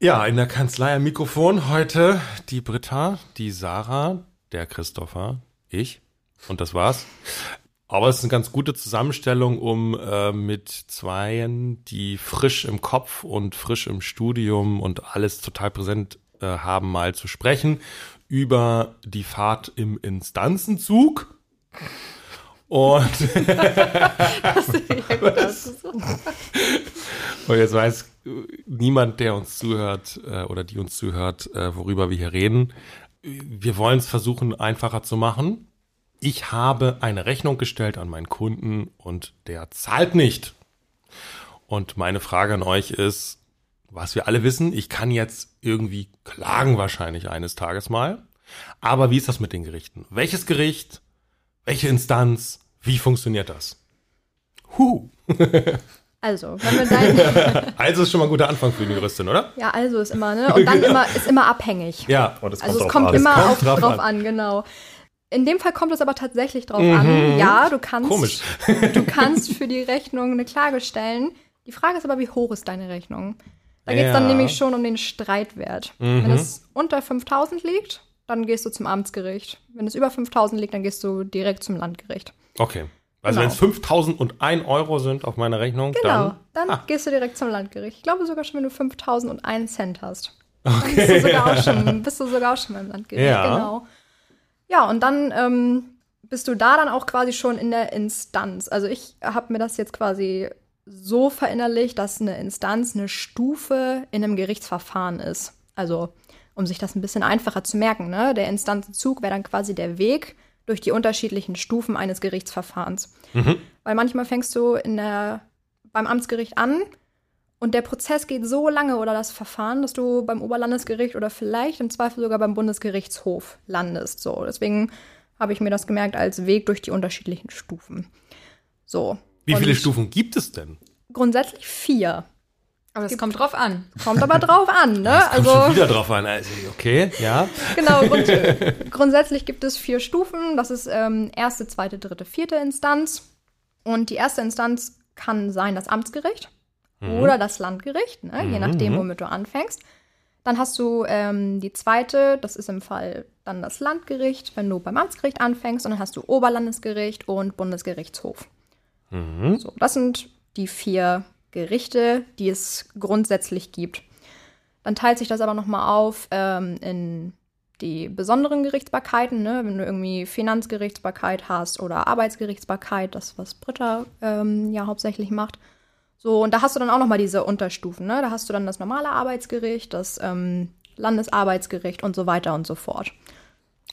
Ja, in der Kanzlei am Mikrofon heute die Britta, die Sarah, der Christopher, ich und das war's. Aber es ist eine ganz gute Zusammenstellung, um äh, mit Zweien, die frisch im Kopf und frisch im Studium und alles total präsent äh, haben, mal zu sprechen über die Fahrt im Instanzenzug. Und, und jetzt weiß niemand, der uns zuhört äh, oder die uns zuhört, äh, worüber wir hier reden. Wir wollen es versuchen, einfacher zu machen. Ich habe eine Rechnung gestellt an meinen Kunden und der zahlt nicht. Und meine Frage an euch ist, was wir alle wissen, ich kann jetzt irgendwie klagen wahrscheinlich eines Tages mal. Aber wie ist das mit den Gerichten? Welches Gericht? Welche Instanz? Wie funktioniert das? Huh. Also, wenn wir dein also ist schon mal ein guter Anfang für eine Juristin, oder? Ja, also ist immer, ne? Und dann immer, ist immer abhängig. Ja, und es kommt also es kommt an. immer kommt auf, drauf, drauf an. an. genau. In dem Fall kommt es aber tatsächlich drauf mhm. an. Ja, du kannst, Komisch. du kannst für die Rechnung eine Klage stellen. Die Frage ist aber, wie hoch ist deine Rechnung? Da geht es ja. dann nämlich schon um den Streitwert. Mhm. Wenn es unter 5000 liegt, dann gehst du zum Amtsgericht. Wenn es über 5000 liegt, dann gehst du direkt zum Landgericht. Okay. Also genau. wenn es 5001 Euro sind auf meiner Rechnung, genau, dann, dann ah. gehst du direkt zum Landgericht. Ich glaube sogar schon, wenn du 5001 Cent hast. Okay. Dann bist du sogar auch schon, bist du sogar auch schon beim Landgericht. Ja. Genau. Ja, und dann ähm, bist du da dann auch quasi schon in der Instanz. Also ich habe mir das jetzt quasi so verinnerlicht, dass eine Instanz eine Stufe in einem Gerichtsverfahren ist. Also um sich das ein bisschen einfacher zu merken. Ne? Der Instanzenzug wäre dann quasi der Weg durch die unterschiedlichen Stufen eines Gerichtsverfahrens. Mhm. Weil manchmal fängst du in der, beim Amtsgericht an und der Prozess geht so lange oder das Verfahren, dass du beim Oberlandesgericht oder vielleicht im Zweifel sogar beim Bundesgerichtshof landest. So, deswegen habe ich mir das gemerkt als Weg durch die unterschiedlichen Stufen. So. Wie viele Stufen gibt es denn? Grundsätzlich vier. Aber es kommt drauf an. Kommt aber drauf an, ne? Es kommt also schon wieder drauf an. Also, okay, ja. Genau. Grund, grundsätzlich gibt es vier Stufen. Das ist ähm, erste, zweite, dritte, vierte Instanz. Und die erste Instanz kann sein das Amtsgericht mhm. oder das Landgericht, ne? je mhm. nachdem, womit du anfängst. Dann hast du ähm, die zweite, das ist im Fall dann das Landgericht, wenn du beim Amtsgericht anfängst. Und dann hast du Oberlandesgericht und Bundesgerichtshof. Mhm. So, das sind die vier Gerichte, die es grundsätzlich gibt. Dann teilt sich das aber nochmal auf ähm, in die besonderen Gerichtsbarkeiten, ne? wenn du irgendwie Finanzgerichtsbarkeit hast oder Arbeitsgerichtsbarkeit, das was Britta ähm, ja hauptsächlich macht. So, und da hast du dann auch nochmal diese Unterstufen, ne? Da hast du dann das normale Arbeitsgericht, das ähm, Landesarbeitsgericht und so weiter und so fort.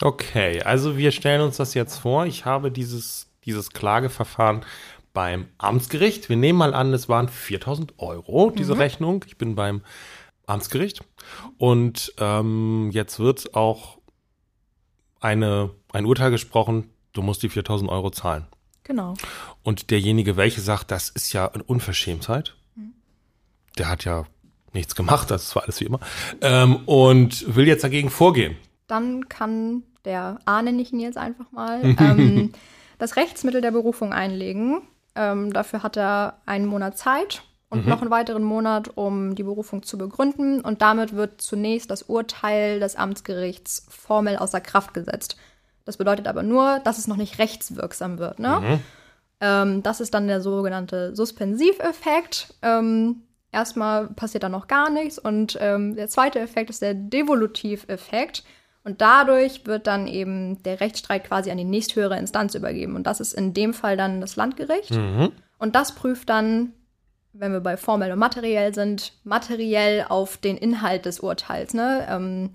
Okay, also wir stellen uns das jetzt vor. Ich habe dieses, dieses Klageverfahren beim Amtsgericht. Wir nehmen mal an, es waren 4000 Euro, diese mhm. Rechnung. Ich bin beim Amtsgericht. Und ähm, jetzt wird auch eine, ein Urteil gesprochen, du musst die 4000 Euro zahlen. Genau. Und derjenige, welche sagt, das ist ja eine Unverschämtheit, mhm. der hat ja nichts gemacht, das war alles wie immer, ähm, und will jetzt dagegen vorgehen. Dann kann der A, nenne ich ihn jetzt einfach mal, ähm, das Rechtsmittel der Berufung einlegen. Ähm, dafür hat er einen Monat Zeit und mhm. noch einen weiteren Monat, um die Berufung zu begründen. Und damit wird zunächst das Urteil des Amtsgerichts formell außer Kraft gesetzt. Das bedeutet aber nur, dass es noch nicht rechtswirksam wird. Ne? Mhm. Ähm, das ist dann der sogenannte Suspensiveffekt. Ähm, erstmal passiert da noch gar nichts. Und ähm, der zweite Effekt ist der Devolutiveffekt. Und dadurch wird dann eben der Rechtsstreit quasi an die nächsthöhere Instanz übergeben. Und das ist in dem Fall dann das Landgericht. Mhm. Und das prüft dann, wenn wir bei formell und materiell sind, materiell auf den Inhalt des Urteils. Ne? Ähm,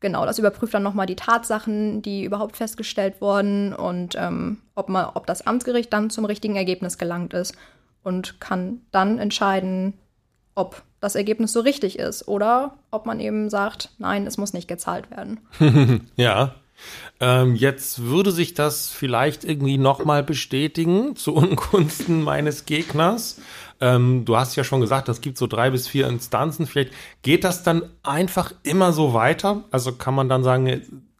genau, das überprüft dann nochmal die Tatsachen, die überhaupt festgestellt wurden und ähm, ob, man, ob das Amtsgericht dann zum richtigen Ergebnis gelangt ist. und kann dann entscheiden, ob das Ergebnis so richtig ist oder ob man eben sagt, nein, es muss nicht gezahlt werden. ja. Ähm, jetzt würde sich das vielleicht irgendwie nochmal bestätigen zu Ungunsten meines Gegners. Ähm, du hast ja schon gesagt, es gibt so drei bis vier Instanzen. Vielleicht geht das dann einfach immer so weiter. Also kann man dann sagen,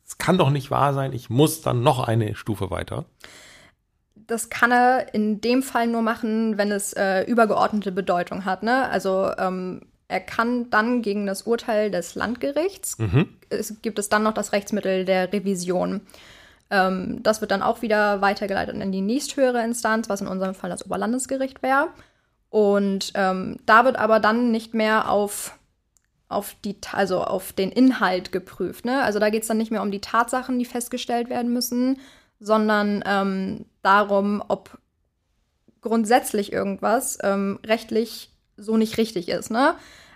es kann doch nicht wahr sein, ich muss dann noch eine Stufe weiter. Das kann er in dem Fall nur machen, wenn es äh, übergeordnete Bedeutung hat. Ne? Also ähm, er kann dann gegen das Urteil des Landgerichts, mhm. es gibt es dann noch das Rechtsmittel der Revision. Ähm, das wird dann auch wieder weitergeleitet in die nächsthöhere Instanz, was in unserem Fall das Oberlandesgericht wäre. Und ähm, da wird aber dann nicht mehr auf, auf, die, also auf den Inhalt geprüft. Ne? Also da geht es dann nicht mehr um die Tatsachen, die festgestellt werden müssen, sondern ähm, darum, ob grundsätzlich irgendwas ähm, rechtlich so nicht richtig ist. Ne?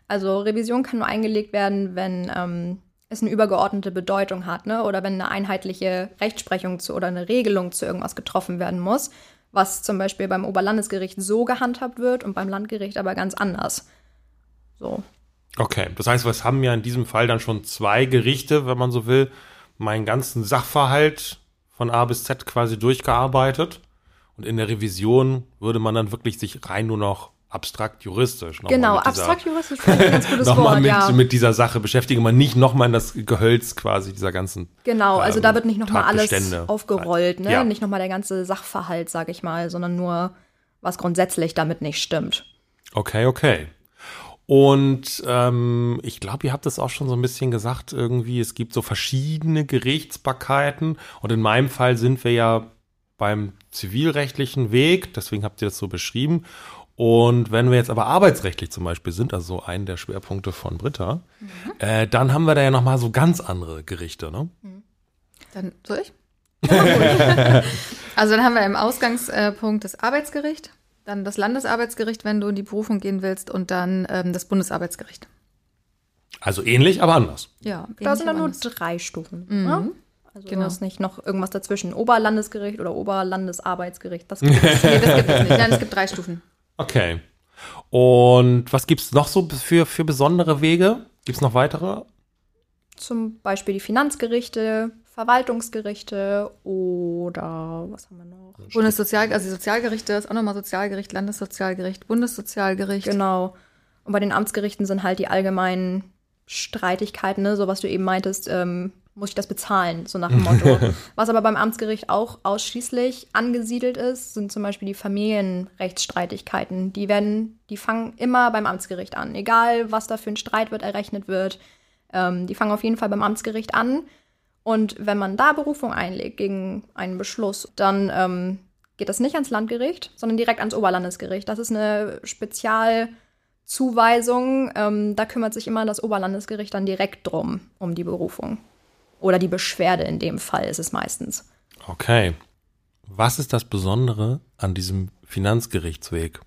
Also Revision kann nur eingelegt werden, wenn ähm, es eine übergeordnete Bedeutung hat, ne? Oder wenn eine einheitliche Rechtsprechung zu oder eine Regelung zu irgendwas getroffen werden muss, was zum Beispiel beim Oberlandesgericht so gehandhabt wird und beim Landgericht aber ganz anders. So. Okay, das heißt, wir haben ja in diesem Fall dann schon zwei Gerichte, wenn man so will, meinen ganzen Sachverhalt von A bis Z quasi durchgearbeitet. Und in der Revision würde man dann wirklich sich rein nur noch abstrakt juristisch. Genau, abstrakt juristisch ich ein ganz gutes noch Wort. Mit, ja. mit dieser Sache beschäftige man nicht nochmal in das Gehölz quasi dieser ganzen. Genau, also ähm, da wird nicht nochmal alles aufgerollt, ne? Ja. Nicht nochmal der ganze Sachverhalt, sag ich mal, sondern nur, was grundsätzlich damit nicht stimmt. Okay, okay. Und ähm, ich glaube, ihr habt es auch schon so ein bisschen gesagt, irgendwie, es gibt so verschiedene Gerichtsbarkeiten. Und in meinem Fall sind wir ja beim zivilrechtlichen Weg, deswegen habt ihr das so beschrieben. Und wenn wir jetzt aber arbeitsrechtlich zum Beispiel sind, also so ein der Schwerpunkte von Britta, mhm. äh, dann haben wir da ja nochmal so ganz andere Gerichte, ne? Mhm. Dann soll ich? also dann haben wir im Ausgangspunkt das Arbeitsgericht, dann das Landesarbeitsgericht, wenn du in die Berufung gehen willst, und dann ähm, das Bundesarbeitsgericht. Also ähnlich, aber anders. Ja, da sind dann nur drei Stufen. Mhm. Ne? Also genau. ist nicht noch irgendwas dazwischen. Oberlandesgericht oder Oberlandesarbeitsgericht. Das gibt es, nee, das gibt es nicht. Nein, es gibt drei Stufen. Okay. Und was gibt es noch so für, für besondere Wege? Gibt es noch weitere? Zum Beispiel die Finanzgerichte, Verwaltungsgerichte oder was haben wir noch? Bundessozial, also die Sozialgerichte ist auch nochmal Sozialgericht, Landessozialgericht, Bundessozialgericht. Genau. Und bei den Amtsgerichten sind halt die allgemeinen Streitigkeiten, ne, so was du eben meintest, ähm, muss ich das bezahlen, so nach dem Motto. Was aber beim Amtsgericht auch ausschließlich angesiedelt ist, sind zum Beispiel die Familienrechtsstreitigkeiten. Die werden, die fangen immer beim Amtsgericht an. Egal, was da für ein Streit wird, errechnet wird. Ähm, die fangen auf jeden Fall beim Amtsgericht an. Und wenn man da Berufung einlegt gegen einen Beschluss, dann ähm, geht das nicht ans Landgericht, sondern direkt ans Oberlandesgericht. Das ist eine Spezialzuweisung. Ähm, da kümmert sich immer das Oberlandesgericht dann direkt drum, um die Berufung. Oder die Beschwerde in dem Fall ist es meistens. Okay. Was ist das Besondere an diesem Finanzgerichtsweg?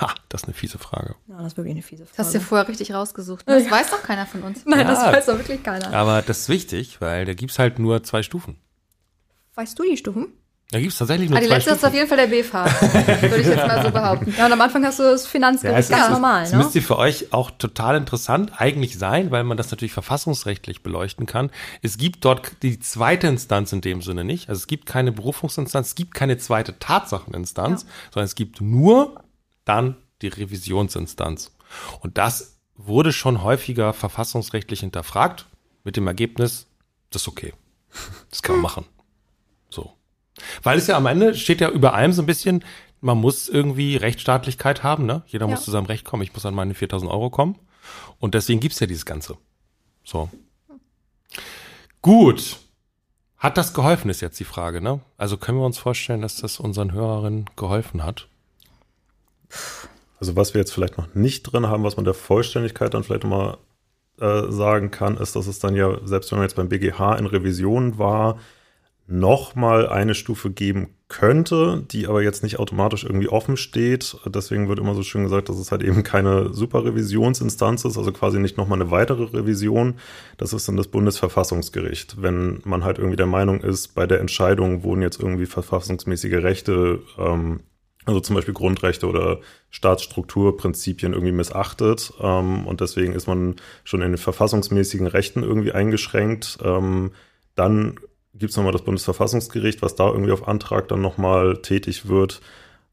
Ha, das ist eine fiese Frage. Ja, das ist wirklich eine fiese Frage. Das hast du ja vorher richtig rausgesucht. Das ja. weiß doch keiner von uns. Nein, ja, das weiß doch wirklich keiner. Aber das ist wichtig, weil da gibt es halt nur zwei Stufen. Weißt du die Stufen? Da gibt es tatsächlich nur ah, die zwei letzte Stufen. ist auf jeden Fall der B-Fahrt, würde ich jetzt mal so behaupten. Ja, und am Anfang hast du das Finanzgericht ja, ganz ist, normal. Das ne? müsste für euch auch total interessant eigentlich sein, weil man das natürlich verfassungsrechtlich beleuchten kann. Es gibt dort die zweite Instanz in dem Sinne nicht. Also es gibt keine Berufungsinstanz, es gibt keine zweite Tatsacheninstanz, ja. sondern es gibt nur dann die Revisionsinstanz. Und das wurde schon häufiger verfassungsrechtlich hinterfragt, mit dem Ergebnis, das ist okay. Das kann man machen. So. Weil es ja am Ende steht ja über allem so ein bisschen, man muss irgendwie Rechtsstaatlichkeit haben, ne? Jeder ja. muss zu seinem Recht kommen. Ich muss an meine 4000 Euro kommen. Und deswegen gibt's ja dieses Ganze. So. Gut. Hat das geholfen, ist jetzt die Frage, ne? Also können wir uns vorstellen, dass das unseren Hörerinnen geholfen hat? Also was wir jetzt vielleicht noch nicht drin haben, was man der Vollständigkeit dann vielleicht nochmal äh, sagen kann, ist, dass es dann ja, selbst wenn man jetzt beim BGH in Revision war, nochmal eine Stufe geben könnte, die aber jetzt nicht automatisch irgendwie offen steht. Deswegen wird immer so schön gesagt, dass es halt eben keine Superrevisionsinstanz ist, also quasi nicht nochmal eine weitere Revision. Das ist dann das Bundesverfassungsgericht. Wenn man halt irgendwie der Meinung ist, bei der Entscheidung wurden jetzt irgendwie verfassungsmäßige Rechte ähm, also zum Beispiel Grundrechte oder Staatsstrukturprinzipien irgendwie missachtet. Ähm, und deswegen ist man schon in den verfassungsmäßigen Rechten irgendwie eingeschränkt. Ähm, dann gibt es nochmal das Bundesverfassungsgericht, was da irgendwie auf Antrag dann nochmal tätig wird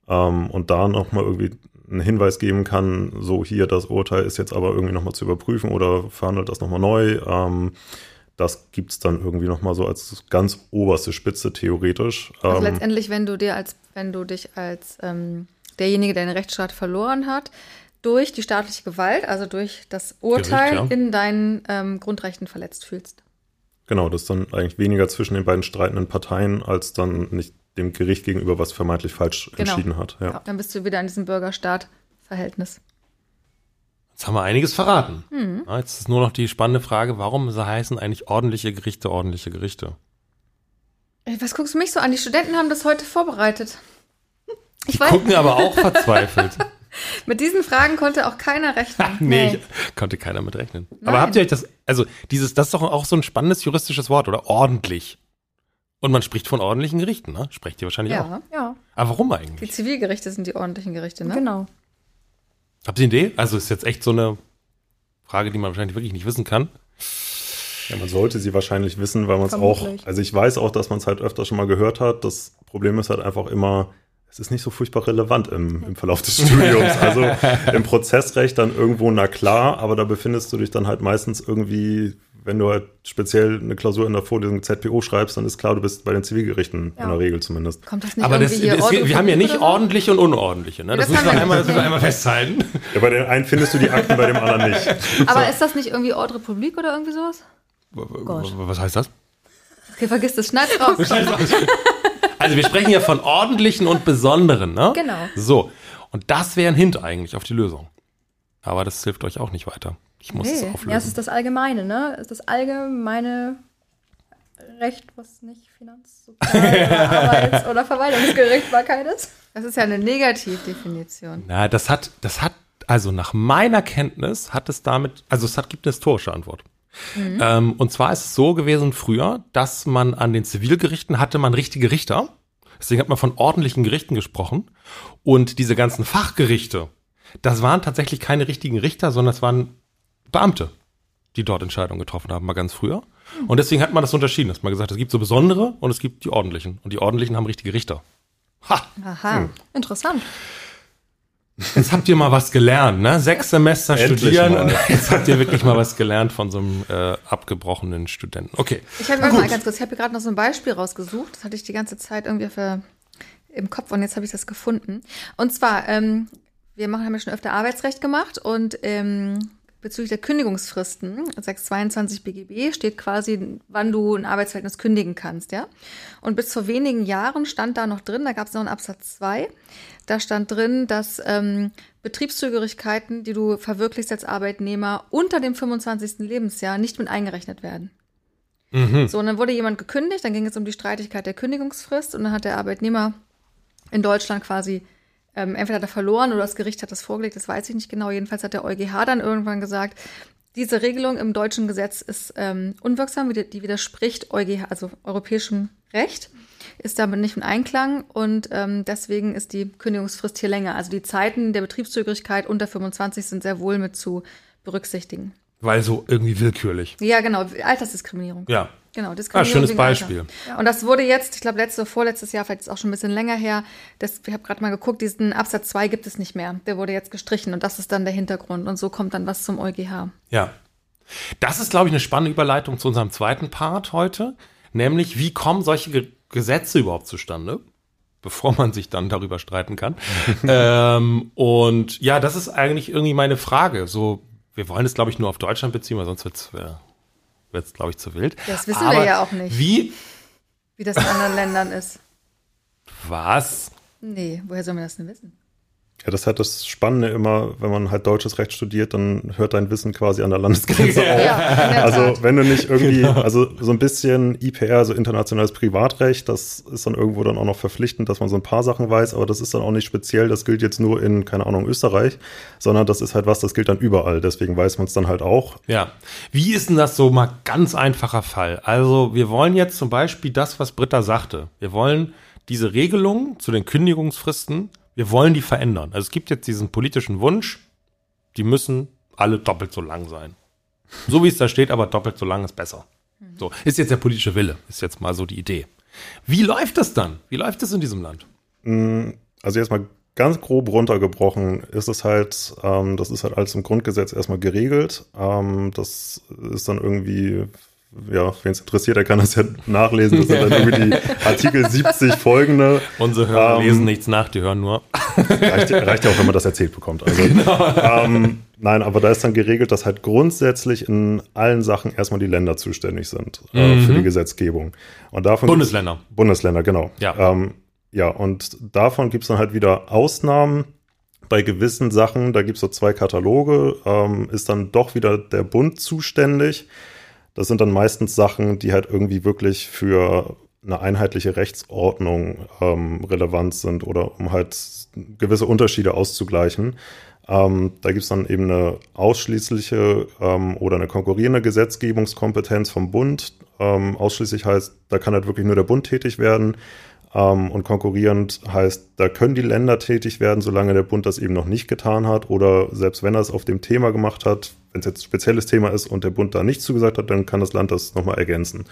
ähm, und da nochmal irgendwie einen Hinweis geben kann, so hier, das Urteil ist jetzt aber irgendwie nochmal zu überprüfen oder verhandelt das nochmal neu. Ähm, das gibt es dann irgendwie nochmal so als ganz oberste Spitze theoretisch. Also Ähm, letztendlich, wenn du dir als, wenn du dich als ähm, derjenige, der den Rechtsstaat verloren hat, durch die staatliche Gewalt, also durch das Urteil Gericht, ja. in deinen ähm, Grundrechten verletzt fühlst. Genau, das ist dann eigentlich weniger zwischen den beiden streitenden Parteien, als dann nicht dem Gericht gegenüber, was vermeintlich falsch Genau. entschieden hat. Ja. Dann bist du wieder in diesem Bürgerstaat-Verhältnis. Jetzt haben wir einiges verraten. Mhm. Ja, jetzt ist nur noch die spannende Frage, warum heißen eigentlich ordentliche Gerichte ordentliche Gerichte? Ey, Was guckst du mich so an? Die Studenten haben das heute vorbereitet. Ich Die weiß, gucken aber auch verzweifelt. mit diesen Fragen konnte auch keiner rechnen. nee, Nee. ich, konnte keiner mit rechnen. Nein. Aber habt ihr euch das, also dieses, das ist doch auch so ein spannendes juristisches Wort, oder? Ordentlich. Und man spricht von ordentlichen Gerichten, ne? Sprecht ihr wahrscheinlich auch. Ja, Ja, Aber warum die eigentlich? Zivilgerichte sind die ordentlichen Gerichte, ne? genau. Habt ihr eine Idee? Also ist jetzt echt so eine Frage, die man wahrscheinlich wirklich nicht wissen kann. Ja, man sollte sie wahrscheinlich wissen, weil man es auch, also ich weiß auch, dass man es halt öfter schon mal gehört hat. Das Problem ist halt einfach immer, es ist nicht so furchtbar relevant im, im Verlauf des Studiums. Also im Prozessrecht dann irgendwo, na klar, aber da befindest du dich dann halt meistens irgendwie, wenn du halt speziell eine Klausur in der Vorlesung ZPO schreibst, dann ist klar, du bist bei den Zivilgerichten Ja. in der Regel zumindest. Kommt das nicht Aber das, das, wir, wir haben ja nicht so? ordentliche und unordentliche, ne? Das, Das müssen wir einmal, das nicht. müssen wir einmal festhalten. Ja, bei den einen findest du die Akten, bei dem anderen nicht. Aber ist das nicht irgendwie Ordre Republik oder irgendwie sowas? Gott. Was heißt das? Okay, vergiss das, schneid's raus. Also wir sprechen ja von ordentlichen und besonderen, ne? Genau. So. Und das wäre ein Hint eigentlich auf die Lösung. Aber das hilft euch auch nicht weiter. Ich muss es Nee. auflösen. Ja, es ist das Allgemeine, ne? Es ist das allgemeine Recht, was nicht Finanz-, Sozial-, oder Arbeits- oder Verwaltungsgerichtbarkeit ist. Das ist ja eine Negativdefinition. Na, das hat, das hat, also nach meiner Kenntnis hat es damit, also es hat, gibt eine historische Antwort. Ähm, und zwar ist es so gewesen früher, dass man an den Zivilgerichten hatte man richtige Richter. Deswegen hat man von ordentlichen Gerichten gesprochen. Und diese ganzen Fachgerichte, das waren tatsächlich keine richtigen Richter, sondern es waren Beamte, die dort Entscheidungen getroffen haben, mal ganz früher. Und deswegen hat man das unterschieden, dass man gesagt hat, es gibt so besondere und es gibt die ordentlichen. Und die ordentlichen haben richtige Richter. Ha! Aha. Interessant. Jetzt habt ihr mal was gelernt, ne? Sechs Semester Endlich studieren mal. und jetzt habt ihr wirklich mal was gelernt von so einem äh, abgebrochenen Studenten. Okay. Ich habe mal ganz kurz, ich habe hier gerade noch so ein Beispiel rausgesucht. Das hatte ich die ganze Zeit irgendwie für, im Kopf und jetzt habe ich das gefunden. Und zwar, ähm, wir machen, haben ja schon öfter Arbeitsrecht gemacht und ähm, bezüglich der Kündigungsfristen, 622 BGB, steht quasi, wann du ein Arbeitsverhältnis kündigen kannst, ja. Und bis vor wenigen Jahren stand da noch drin, da gab es noch einen Absatz 2, da stand drin, dass ähm, Betriebszugehörigkeiten, die du verwirklichst als Arbeitnehmer, unter dem 25. Lebensjahr nicht mit eingerechnet werden. So, und dann wurde jemand gekündigt, dann ging es um die Streitigkeit der Kündigungsfrist und dann hat der Arbeitnehmer in Deutschland quasi ähm, entweder hat er verloren oder das Gericht hat das vorgelegt, das weiß ich nicht genau. Jedenfalls hat der EuGH dann irgendwann gesagt, diese Regelung im deutschen Gesetz ist ähm, unwirksam, die widerspricht EuGH, also europäischem Recht, ist damit nicht in Einklang und ähm, deswegen ist die Kündigungsfrist hier länger. Also die Zeiten der Betriebszugehörigkeit unter 25 sind sehr wohl mit zu berücksichtigen. Weil so irgendwie willkürlich. Ja, genau, Altersdiskriminierung. Ja. Genau, Ah, Diskriminierung. schönes wegen Alter. Beispiel. Und das wurde jetzt, ich glaube, letztes oder vorletztes Jahr, vielleicht ist auch schon ein bisschen länger her, das, ich habe gerade mal geguckt, diesen Absatz 2 gibt es nicht mehr. Der wurde jetzt gestrichen und das ist dann der Hintergrund. Und so kommt dann was zum EuGH. Ja. Das ist, glaube ich, eine spannende Überleitung zu unserem zweiten Part heute. Nämlich, wie kommen solche Ge Gesetze überhaupt zustande? Bevor man sich dann darüber streiten kann. ähm, und ja, das ist eigentlich irgendwie meine Frage. So, wir wollen es, glaube ich, nur auf Deutschland beziehen, weil sonst wird's äh, wird's, glaube ich, zu wild. Das wissen wir ja auch nicht. Wie? Wie das in anderen Ländern ist. Was? Nee, woher soll man das denn wissen? Ja, das ist halt das Spannende immer, wenn man halt deutsches Recht studiert, dann hört dein Wissen quasi an der Landesgrenze auf. Ja, in der Also wenn du nicht irgendwie, Genau. also so ein bisschen IPR, so internationales Privatrecht, das ist dann irgendwo dann auch noch verpflichtend, dass man so ein paar Sachen weiß, aber das ist dann auch nicht speziell, das gilt jetzt nur in, keine Ahnung, Österreich, sondern das ist halt was, das gilt dann überall, deswegen weiß man es dann halt auch. Ja. Wie ist denn das so mal ganz einfacher Fall? Also, wir wollen jetzt zum Beispiel das, was Britta sagte. Wir wollen diese Regelung zu den Kündigungsfristen, Wir wollen die verändern. Also es gibt jetzt diesen politischen Wunsch, die müssen alle doppelt so lang sein. So wie es da steht, aber doppelt so lang ist besser. So, ist jetzt der politische Wille, ist jetzt mal so die Idee. Wie läuft das dann? Wie läuft das in diesem Land? Mm, also jetzt mal ganz grob runtergebrochen ist es halt, ähm, das ist halt alles im Grundgesetz erstmal geregelt. Ähm, das ist dann irgendwie, ja, wen es interessiert, der kann das ja nachlesen. Das sind dann irgendwie die Artikel 70 folgende. Unsere Hörer ähm, lesen nichts nach, die hören nur. Reicht, reicht, ja auch, wenn man das erzählt bekommt. Also, genau. ähm, nein, aber da ist dann geregelt, dass halt grundsätzlich in allen Sachen erstmal die Länder zuständig sind äh, mhm. für die Gesetzgebung. Und davon Bundesländer. Bundesländer, genau. Ja. Ähm, ja, und davon gibt es dann halt wieder Ausnahmen. Bei gewissen Sachen, da gibt es so zwei Kataloge, ähm, ist dann doch wieder der Bund zuständig. Das sind dann meistens Sachen, die halt irgendwie wirklich für eine einheitliche Rechtsordnung ähm, relevant sind oder um halt gewisse Unterschiede auszugleichen. Ähm, da gibt es dann eben eine ausschließliche ähm, oder eine konkurrierende Gesetzgebungskompetenz vom Bund. Ähm, ausschließlich heißt, da kann halt wirklich nur der Bund tätig werden. Ähm, und konkurrierend heißt, da können die Länder tätig werden, solange der Bund das eben noch nicht getan hat. Oder selbst wenn er es auf dem Thema gemacht hat, wenn es jetzt ein spezielles Thema ist und der Bund da nicht zugesagt hat, dann kann das Land das nochmal ergänzen.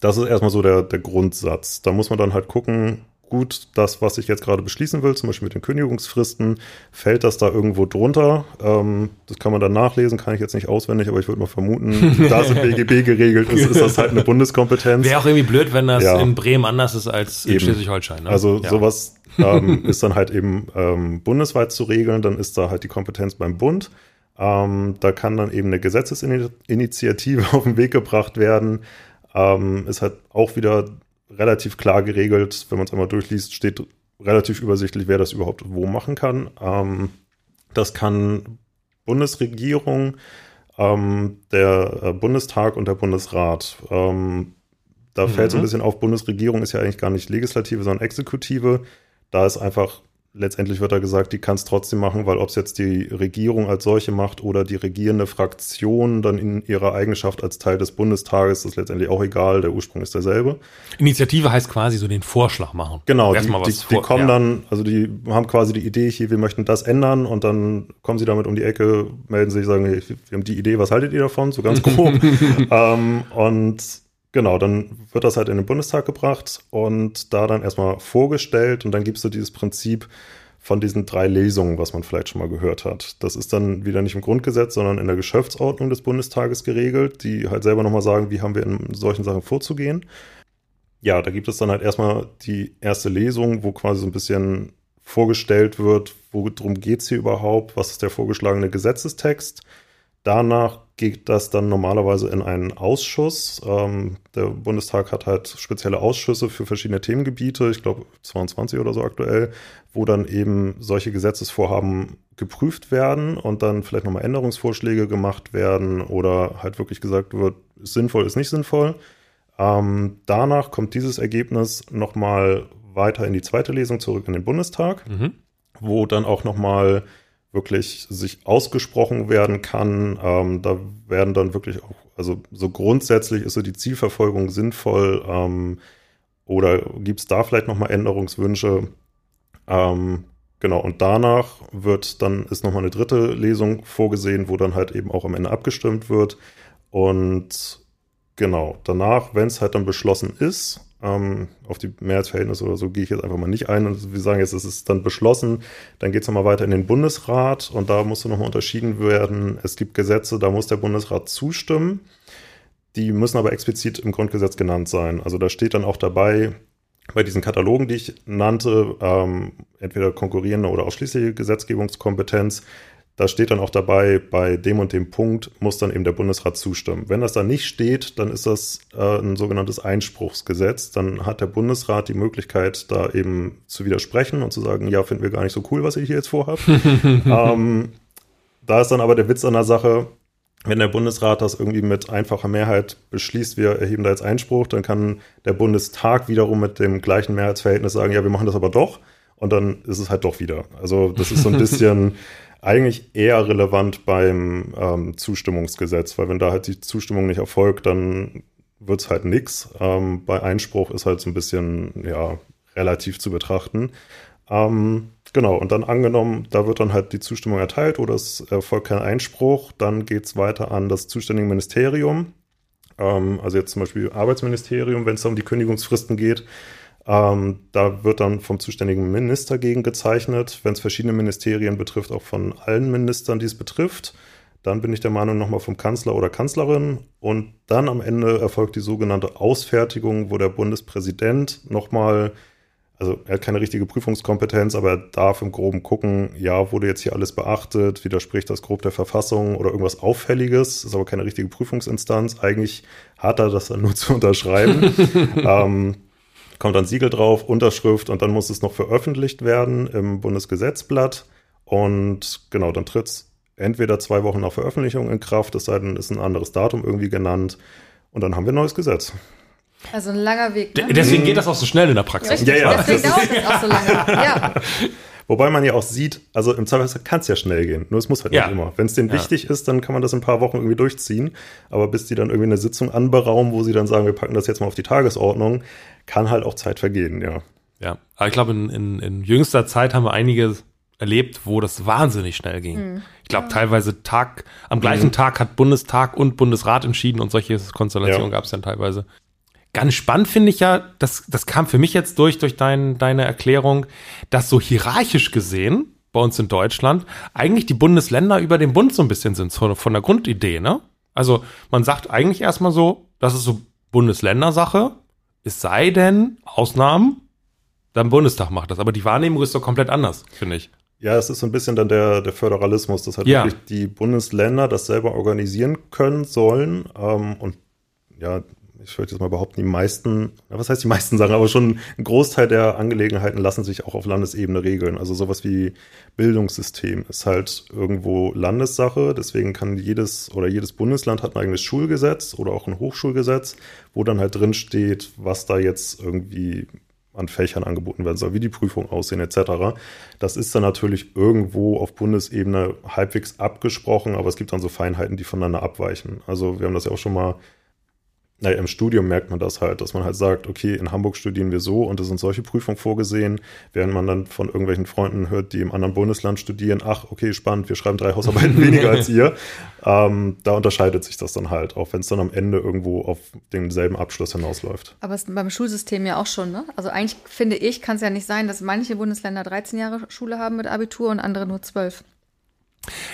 Das ist erstmal so der, der Grundsatz. Da muss man dann halt gucken, gut, das, was ich jetzt gerade beschließen will, zum Beispiel mit den Kündigungsfristen, fällt das da irgendwo drunter? Ähm, das kann man dann nachlesen, kann ich jetzt nicht auswendig, aber ich würde mal vermuten, da es im BGB geregelt ist, ist das halt eine Bundeskompetenz. Wäre auch irgendwie blöd, wenn das ja. in Bremen anders ist als in Schleswig-Holstein. Ne? Also ja. sowas ähm, ist dann halt eben ähm, bundesweit zu regeln, dann ist da halt die Kompetenz beim Bund. Ähm, da kann dann eben eine Gesetzesinitiative auf den Weg gebracht werden. Ähm, ist halt auch wieder relativ klar geregelt. Wenn man es einmal durchliest, steht relativ übersichtlich, wer das überhaupt wo machen kann. Ähm, das kann Bundesregierung, ähm, der äh, Bundestag und der Bundesrat. Ähm, da mhm. fällt so ein bisschen auf, Bundesregierung ist ja eigentlich gar nicht Legislative, sondern Exekutive. Da ist einfach letztendlich wird da gesagt, die kann es trotzdem machen, weil ob es jetzt die Regierung als solche macht oder die regierende Fraktion dann in ihrer Eigenschaft als Teil des Bundestages, ist letztendlich auch egal, der Ursprung ist derselbe. Initiative heißt quasi so den Vorschlag machen. Genau, die, die, die, kommen ja. dann, also die haben quasi die Idee, hier, wir möchten das ändern und dann kommen sie damit um die Ecke, melden sich, sagen, wir haben die Idee, was haltet ihr davon? So ganz grob. ähm, und Genau, dann wird das halt in den Bundestag gebracht und da dann erstmal vorgestellt und dann gibt es so dieses Prinzip von diesen drei Lesungen, was man vielleicht schon mal gehört hat. Das ist dann wieder nicht im Grundgesetz, sondern in der Geschäftsordnung des Bundestages geregelt, die halt selber nochmal sagen, wie haben wir in solchen Sachen vorzugehen. Ja, da gibt es dann halt erstmal die erste Lesung, wo quasi so ein bisschen vorgestellt wird, worum geht es hier überhaupt, was ist der vorgeschlagene Gesetzestext Danach geht das dann normalerweise in einen Ausschuss. Ähm, der Bundestag hat halt spezielle Ausschüsse für verschiedene Themengebiete, ich glaube 22 oder so aktuell, wo dann eben solche Gesetzesvorhaben geprüft werden und dann vielleicht nochmal Änderungsvorschläge gemacht werden oder halt wirklich gesagt wird, ist sinnvoll, ist nicht sinnvoll. Ähm, danach kommt dieses Ergebnis nochmal weiter in die zweite Lesung zurück in den Bundestag, mhm. wo dann auch nochmal wirklich sich ausgesprochen werden kann. Ähm, da werden dann wirklich auch, also so grundsätzlich ist so die Zielverfolgung sinnvoll ähm, oder gibt es da vielleicht nochmal Änderungswünsche? Ähm, genau, und danach wird dann ist nochmal eine dritte Lesung vorgesehen, wo dann halt eben auch am Ende abgestimmt wird. Und genau, danach, wenn es halt dann beschlossen ist, ähm, auf die Mehrheitsverhältnisse oder so gehe ich jetzt einfach mal nicht ein. Und wir sagen jetzt, es ist dann beschlossen. Dann geht es nochmal weiter in den Bundesrat und da musste nochmal unterschieden werden. Es gibt Gesetze, da muss der Bundesrat zustimmen. Die müssen aber explizit im Grundgesetz genannt sein. Also da steht dann auch dabei, bei diesen Katalogen, die ich nannte, ähm, entweder konkurrierende oder ausschließliche Gesetzgebungskompetenz, da steht dann auch dabei, bei dem und dem Punkt muss dann eben der Bundesrat zustimmen. Wenn das da nicht steht, dann ist das äh, ein sogenanntes Einspruchsgesetz. Dann hat der Bundesrat die Möglichkeit, da eben zu widersprechen und zu sagen, ja, finden wir gar nicht so cool, was ihr hier jetzt vorhabt. ähm, da ist dann aber der Witz an der Sache, wenn der Bundesrat das irgendwie mit einfacher Mehrheit beschließt, wir erheben da jetzt Einspruch, dann kann der Bundestag wiederum mit dem gleichen Mehrheitsverhältnis sagen, ja, wir machen das aber doch. Und dann ist es halt doch wieder. Also das ist so ein bisschen eigentlich eher relevant beim ähm, Zustimmungsgesetz, weil wenn da halt die Zustimmung nicht erfolgt, dann wird es halt nix. Ähm, bei Einspruch ist halt so ein bisschen, ja, relativ zu betrachten. Ähm, Genau, und dann angenommen, da wird dann halt die Zustimmung erteilt oder es erfolgt kein Einspruch, dann geht es weiter an das zuständige Ministerium. Ähm, also jetzt zum Beispiel Arbeitsministerium, wenn es um die Kündigungsfristen geht. Ähm, da wird dann vom zuständigen Minister gegengezeichnet, wenn es verschiedene Ministerien betrifft, auch von allen Ministern, die es betrifft. Dann bin ich der Meinung nochmal vom Kanzler oder Kanzlerin. Und dann am Ende erfolgt die sogenannte Ausfertigung, wo der Bundespräsident nochmal also er hat keine richtige Prüfungskompetenz, aber er darf im Groben gucken, ja, wurde jetzt hier alles beachtet, widerspricht das grob der Verfassung oder irgendwas Auffälliges, ist aber keine richtige Prüfungsinstanz. Eigentlich hat er das dann nur zu unterschreiben. ähm, kommt dann Siegel drauf, Unterschrift und dann muss es noch veröffentlicht werden im Bundesgesetzblatt. Und genau, dann tritt es entweder zwei Wochen nach Veröffentlichung in Kraft, es sei denn, ist ein anderes Datum irgendwie genannt. Und dann haben wir ein neues Gesetz. Also ein langer Weg. Ne? Deswegen geht das auch so schnell in der Praxis. Ja, ja. Deswegen dauert das auch so lange. Ja. Wobei man ja auch sieht, also im Zweifelsfall kann es ja schnell gehen. Nur es muss halt ja. nicht immer. Wenn es denen ja. wichtig ist, dann kann man das in ein paar Wochen irgendwie durchziehen. Aber bis die dann irgendwie eine Sitzung anberaumen, wo sie dann sagen, wir packen das jetzt mal auf die Tagesordnung, kann halt auch Zeit vergehen, ja. Ja, aber ich glaube, in, in, in jüngster Zeit haben wir einige erlebt, wo das wahnsinnig schnell ging. Mhm. Ich glaube, ja. teilweise Tag, am gleichen mhm. Tag hat Bundestag und Bundesrat entschieden und solche Konstellationen ja. gab es dann teilweise. Ganz spannend finde ich ja, das, das kam für mich jetzt durch, durch dein, deine Erklärung, dass so hierarchisch gesehen bei uns in Deutschland eigentlich die Bundesländer über den Bund so ein bisschen sind, von, von der Grundidee, ne? Also man sagt eigentlich erstmal so, das ist so Bundesländersache, es sei denn, Ausnahmen, dann Bundestag macht das. Aber die Wahrnehmung ist doch komplett anders, finde ich. Ja, es ist so ein bisschen dann der, der Föderalismus, dass halt ja. wirklich die Bundesländer das selber organisieren können sollen. Ähm, und ja, ich würde jetzt mal behaupten, die meisten, was heißt die meisten Sachen, aber schon ein Großteil der Angelegenheiten lassen sich auch auf Landesebene regeln. Also sowas wie Bildungssystem ist halt irgendwo Landessache. Deswegen kann jedes oder jedes Bundesland hat ein eigenes Schulgesetz oder auch ein Hochschulgesetz, wo dann halt drin steht, was da jetzt irgendwie an Fächern angeboten werden soll, wie die Prüfung aussehen etc. Das ist dann natürlich irgendwo auf Bundesebene halbwegs abgesprochen, aber es gibt dann so Feinheiten, die voneinander abweichen. Also wir haben das ja auch schon mal naja, im Studium merkt man das halt, dass man halt sagt, okay, in Hamburg studieren wir so und es sind solche Prüfungen vorgesehen, während man dann von irgendwelchen Freunden hört, die im anderen Bundesland studieren, ach, okay, spannend, wir schreiben drei Hausarbeiten weniger als ihr. Ähm, da unterscheidet sich das dann halt, auch wenn es dann am Ende irgendwo auf denselben Abschluss hinausläuft. Aber es ist beim Schulsystem ja auch schon, ne? Also eigentlich finde ich, kann es ja nicht sein, dass manche Bundesländer 13 Jahre Schule haben mit Abitur und andere nur 12.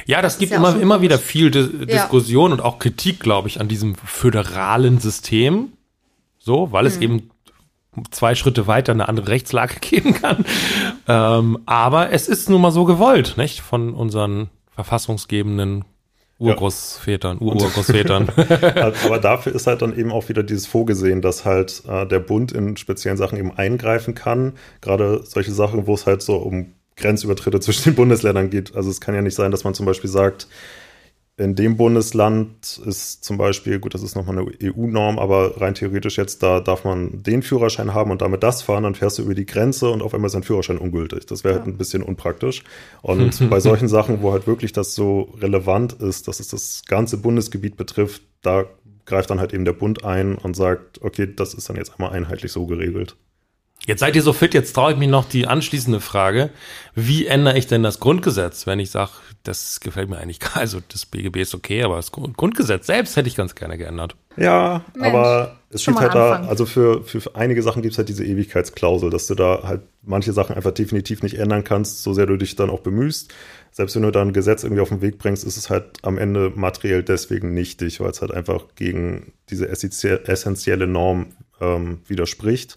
Ja, das, das gibt ja immer, immer wieder viel Di Diskussion ja. und auch Kritik, glaube ich, an diesem föderalen System. So, weil mhm. es eben zwei Schritte weiter eine andere Rechtslage geben kann. Ähm, aber es ist nun mal so gewollt, nicht? Von unseren verfassungsgebenden Urgroßvätern, ja. Urgroßvätern. aber dafür ist halt dann eben auch wieder dieses vorgesehen, dass halt äh, der Bund in speziellen Sachen eben eingreifen kann. Gerade solche Sachen, wo es halt so um Grenzübertritte zwischen den Bundesländern geht. Also es kann ja nicht sein, dass man zum Beispiel sagt, in dem Bundesland ist zum Beispiel, gut, das ist nochmal eine EU-Norm, aber rein theoretisch jetzt, da darf man den Führerschein haben und damit das fahren, dann fährst du über die Grenze und auf einmal ist dein Führerschein ungültig. Das wäre halt ja. halt ein bisschen unpraktisch. Und bei solchen Sachen, wo halt wirklich das so relevant ist, dass es das ganze Bundesgebiet betrifft, da greift dann halt eben der Bund ein und sagt, okay, das ist dann jetzt einmal einheitlich so geregelt. Jetzt seid ihr so fit, jetzt traue ich mich noch die anschließende Frage. Wie ändere ich denn das Grundgesetz, wenn ich sage, das gefällt mir eigentlich gar, also das BGB ist okay, aber das Grundgesetz selbst hätte ich ganz gerne geändert. Ja, Mensch, aber es steht halt da, also für, für einige Sachen gibt es halt diese Ewigkeitsklausel, dass du da halt manche Sachen einfach definitiv nicht ändern kannst, so sehr du dich dann auch bemühst. Selbst wenn du da ein Gesetz irgendwie auf den Weg bringst, ist es halt am Ende materiell deswegen nichtig, weil es halt einfach gegen diese essentielle Norm ähm, widerspricht.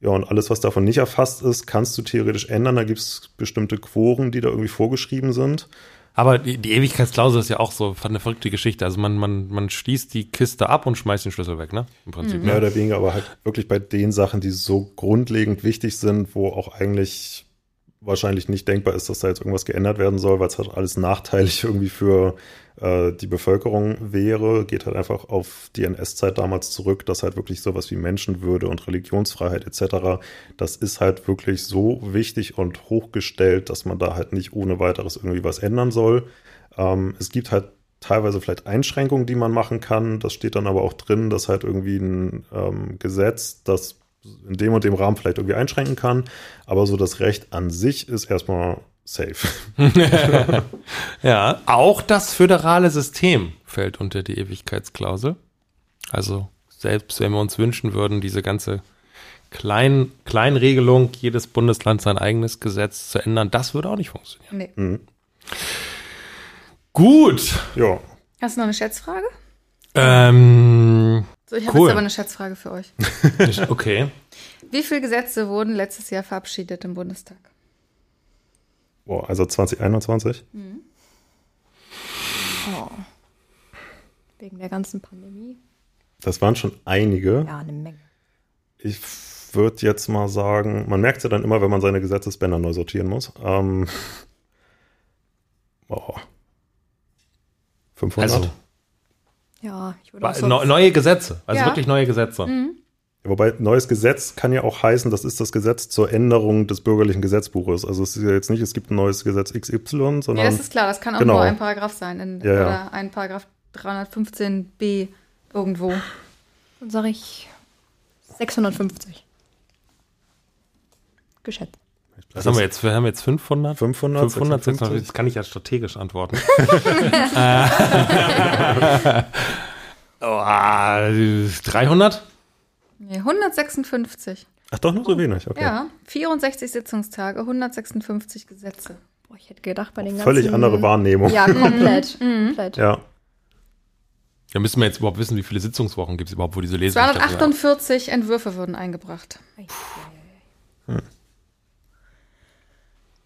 Ja, und alles, was davon nicht erfasst ist, kannst du theoretisch ändern. Da gibt es bestimmte Quoren, die da irgendwie vorgeschrieben sind. Aber die, die Ewigkeitsklausel ist ja auch so eine verrückte Geschichte. Also man, man, man schließt die Kiste ab und schmeißt den Schlüssel weg, ne? Im Prinzip. Mhm. Mehr oder weniger, aber halt wirklich bei den Sachen, die so grundlegend wichtig sind, wo auch eigentlich wahrscheinlich nicht denkbar ist, dass da jetzt irgendwas geändert werden soll, weil es halt alles nachteilig irgendwie für äh, die Bevölkerung wäre, geht halt einfach auf die NS-Zeit damals zurück, dass halt wirklich sowas wie Menschenwürde und Religionsfreiheit etc., das ist halt wirklich so wichtig und hochgestellt, dass man da halt nicht ohne weiteres irgendwie was ändern soll. Ähm, es gibt halt teilweise vielleicht Einschränkungen, die man machen kann. Das steht dann aber auch drin, dass halt irgendwie ein ähm, Gesetz, das in dem und dem Rahmen vielleicht irgendwie einschränken kann. Aber so das Recht an sich ist erstmal safe. ja, auch das föderale System fällt unter die Ewigkeitsklausel. Also selbst wenn wir uns wünschen würden, diese ganze Klein, Kleinregelung, jedes Bundesland sein eigenes Gesetz zu ändern, das würde auch nicht funktionieren. Nee. Mhm. Gut. Ja. Hast du noch eine Schätzfrage? Ähm, So, ich habe Cool. jetzt aber eine Schätzfrage für euch. okay. Wie viele Gesetze wurden letztes Jahr verabschiedet im Bundestag? Boah, also 2021. Oh. Wegen der ganzen Pandemie. Das waren schon einige. Ja, eine Menge. Ich würde jetzt mal sagen, man merkt es ja dann immer, wenn man seine Gesetzesbänder neu sortieren muss. Ähm, boah. 500? Also Ja, ich würde auch so neu- neue Gesetze, also Ja. wirklich neue Gesetze. Wobei neues Gesetz kann ja auch heißen, das ist das Gesetz zur Änderung des bürgerlichen Gesetzbuches. Also es ist ja jetzt nicht, es gibt ein neues Gesetz XY, sondern Ja, das ist klar, das kann auch Genau. nur ein Paragraph sein. In, Ja, ja. Oder ein Paragraph 315b irgendwo. Dann sage ich 650. Geschätzt. Was haben wir jetzt? Wir haben jetzt 500? 500, 500, 56? 600, das kann ich ja strategisch antworten. Äh, oh, 300? Nee, 156. Ach doch, nur so wenig, okay. Ja, 64 Sitzungstage, 156 Gesetze. Boah, ich hätte gedacht, bei den ganzen. Völlig andere Wahrnehmung. Ja, komplett. komplett. Ja. Ja, müssen wir jetzt überhaupt wissen, wie viele Sitzungswochen gibt es überhaupt, wo diese Lesung 248 Entwürfe wurden eingebracht.